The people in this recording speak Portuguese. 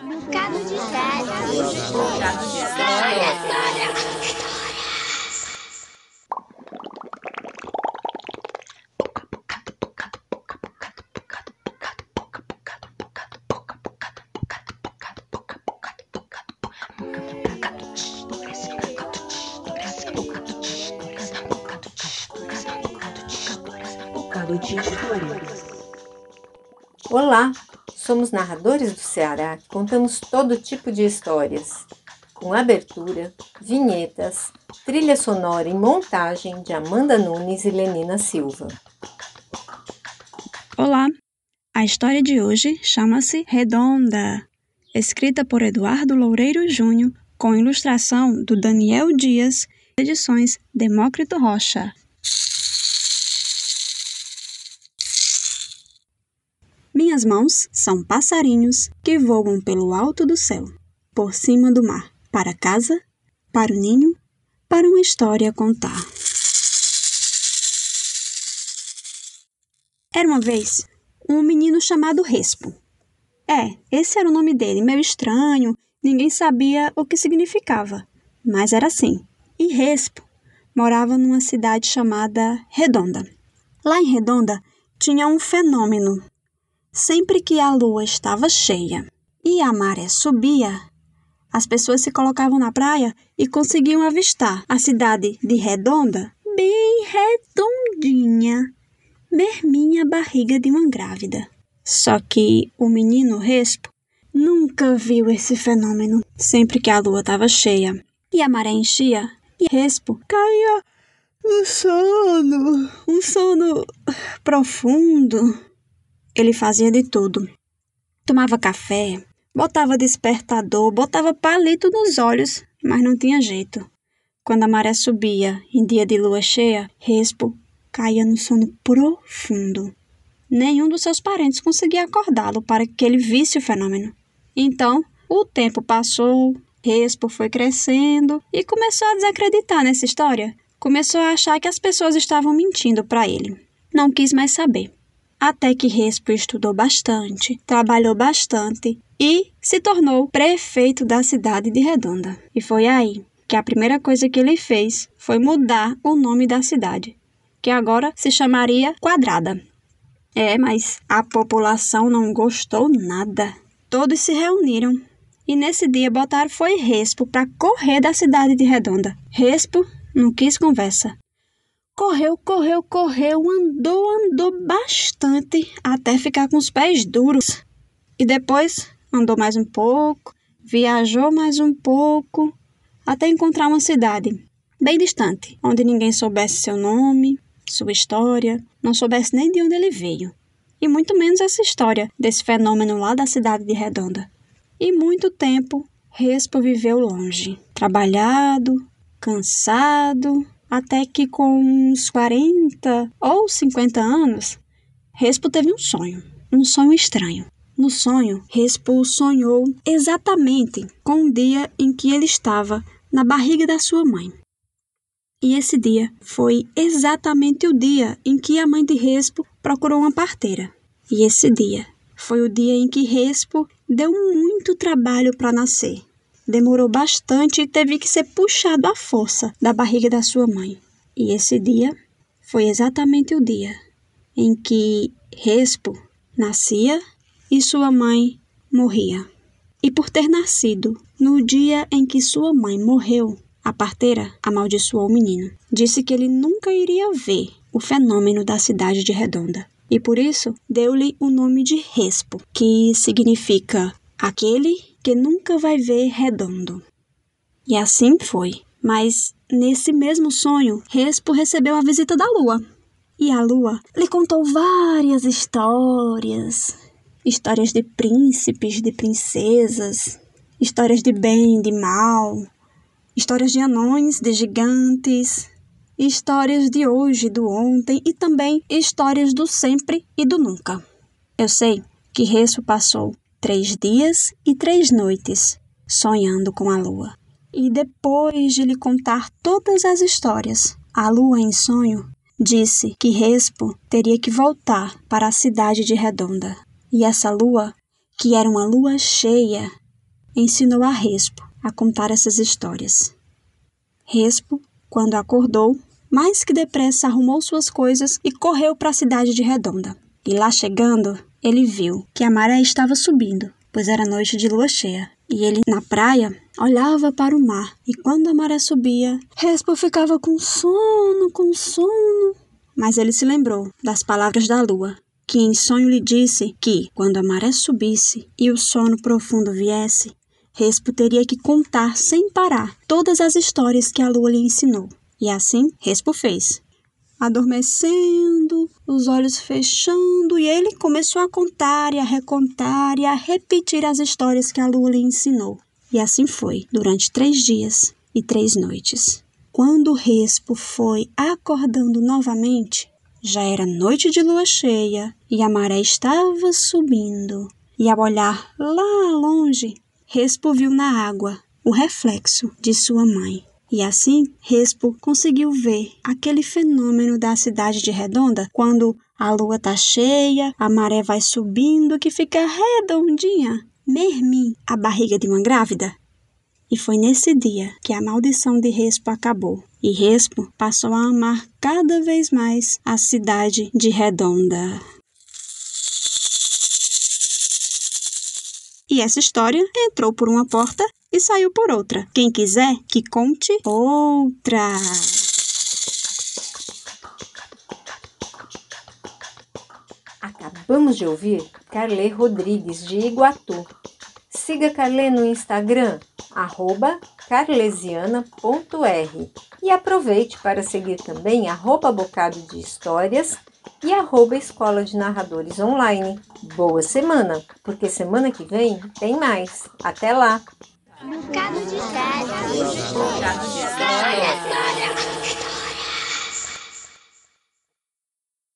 Bocado de história. Bocado de história. Bocado de história. Olá, somos narradores do Ceará contamos todo tipo de histórias, com abertura, vinhetas, trilha sonora e montagem de Amanda Nunes e Lenina Silva. Olá! A história de hoje chama-se Redonda, escrita por Eduardo Loureiro Júnior, com ilustração do Daniel Dias, edições Demócrito Rocha. Minhas mãos são passarinhos que voam pelo alto do céu, por cima do mar, para casa, para o ninho, para uma história contar. Era uma vez um menino chamado Respo. É, esse era o nome dele, meio estranho, ninguém sabia o que significava, mas era assim. E Respo morava numa cidade chamada Redonda. Lá em Redonda tinha um fenômeno. Sempre que a lua estava cheia e a maré subia, as pessoas se colocavam na praia e conseguiam avistar a cidade de Redonda bem redondinha, merminha barriga de uma grávida. Só que o menino Respo nunca viu esse fenômeno. Sempre que a lua estava cheia e a maré enchia, e Respo caía no sono, um sono profundo. Ele fazia de tudo. Tomava café, botava despertador, botava palito nos olhos, mas não tinha jeito. Quando a maré subia em dia de lua cheia, Respo caía no sono profundo. Nenhum dos seus parentes conseguia acordá-lo para que ele visse o fenômeno. Então, o tempo passou, Respo foi crescendo e começou a desacreditar nessa história. Começou a achar que as pessoas estavam mentindo para ele. Não quis mais saber. Até que Respo estudou bastante, trabalhou bastante e se tornou prefeito da cidade de Redonda. E foi aí que a primeira coisa que ele fez foi mudar o nome da cidade, que agora se chamaria Quadrada. É, mas a população não gostou nada. Todos se reuniram e nesse dia botaram foi Respo para correr da cidade de Redonda. Respo não quis conversa. Correu, correu, correu, andou, andou bastante até ficar com os pés duros. E depois andou mais um pouco, viajou mais um pouco, até encontrar uma cidade bem distante, onde ninguém soubesse seu nome, sua história, não soubesse nem de onde ele veio. E muito menos essa história desse fenômeno lá da cidade de Redonda. E muito tempo Respo viveu longe, trabalhado, cansado, até que com uns 40 ou 50 anos, Respo teve um sonho, um sonho estranho. No sonho, Respo sonhou exatamente com o dia em que ele estava na barriga da sua mãe. E esse dia foi exatamente o dia em que a mãe de Respo procurou uma parteira. E esse dia foi o dia em que Respo deu muito trabalho para nascer. Demorou bastante e teve que ser puxado à força da barriga da sua mãe. E esse dia foi exatamente o dia em que Respo nascia e sua mãe morria. E por ter nascido no dia em que sua mãe morreu, a parteira amaldiçoou o menino. Disse que ele nunca iria ver o fenômeno da cidade de Redonda. E por isso deu-lhe o nome de Respo, que significa aquele que nunca vai ver redondo. E assim foi. Mas nesse mesmo sonho, Respo recebeu a visita da lua. E a lua lhe contou várias histórias. Histórias de príncipes, de princesas, histórias de bem, de mal, histórias de anões, de gigantes, histórias de hoje, do ontem e também histórias do sempre e do nunca. Eu sei que Respo passou três dias e três noites sonhando com a lua. E depois de lhe contar todas as histórias, a lua em sonho disse que Respo teria que voltar para a cidade de Redonda. E essa lua, que era uma lua cheia, ensinou a Respo a contar essas histórias. Respo, quando acordou, mais que depressa arrumou suas coisas e correu para a cidade de Redonda. E lá chegando, ele viu que a maré estava subindo, pois era noite de lua cheia. E ele, na praia, olhava para o mar, e quando a maré subia, Respo ficava com sono, com sono. Mas ele se lembrou das palavras da lua, que em sonho lhe disse que, quando a maré subisse e o sono profundo viesse, Respo teria que contar sem parar todas as histórias que a lua lhe ensinou. E assim Respo fez. Adormecendo, os olhos fechando, e ele começou a contar e a recontar e a repetir as histórias que a lua lhe ensinou. E assim foi, durante três dias e três noites. Quando Respo foi acordando novamente, já era noite de lua cheia e a maré estava subindo. E ao olhar lá longe, Respo viu na água o reflexo de sua mãe. E assim, Respo conseguiu ver aquele fenômeno da cidade de Redonda quando a lua está cheia, a maré vai subindo, que fica redondinha, mermim, a barriga de uma grávida. E foi nesse dia que a maldição de Respo acabou. E Respo passou a amar cada vez mais a cidade de Redonda. E essa história entrou por uma porta e saiu por outra. Quem quiser que conte outra. Acabamos de ouvir Carlê Rodrigues, de Iguatu. Siga Carlê no Instagram, arroba carlesiana.r e aproveite para seguir também arroba Bocado de Histórias e arroba Escola de Narradores Online. Boa semana, porque semana que vem tem mais. Até lá! Bocado de história.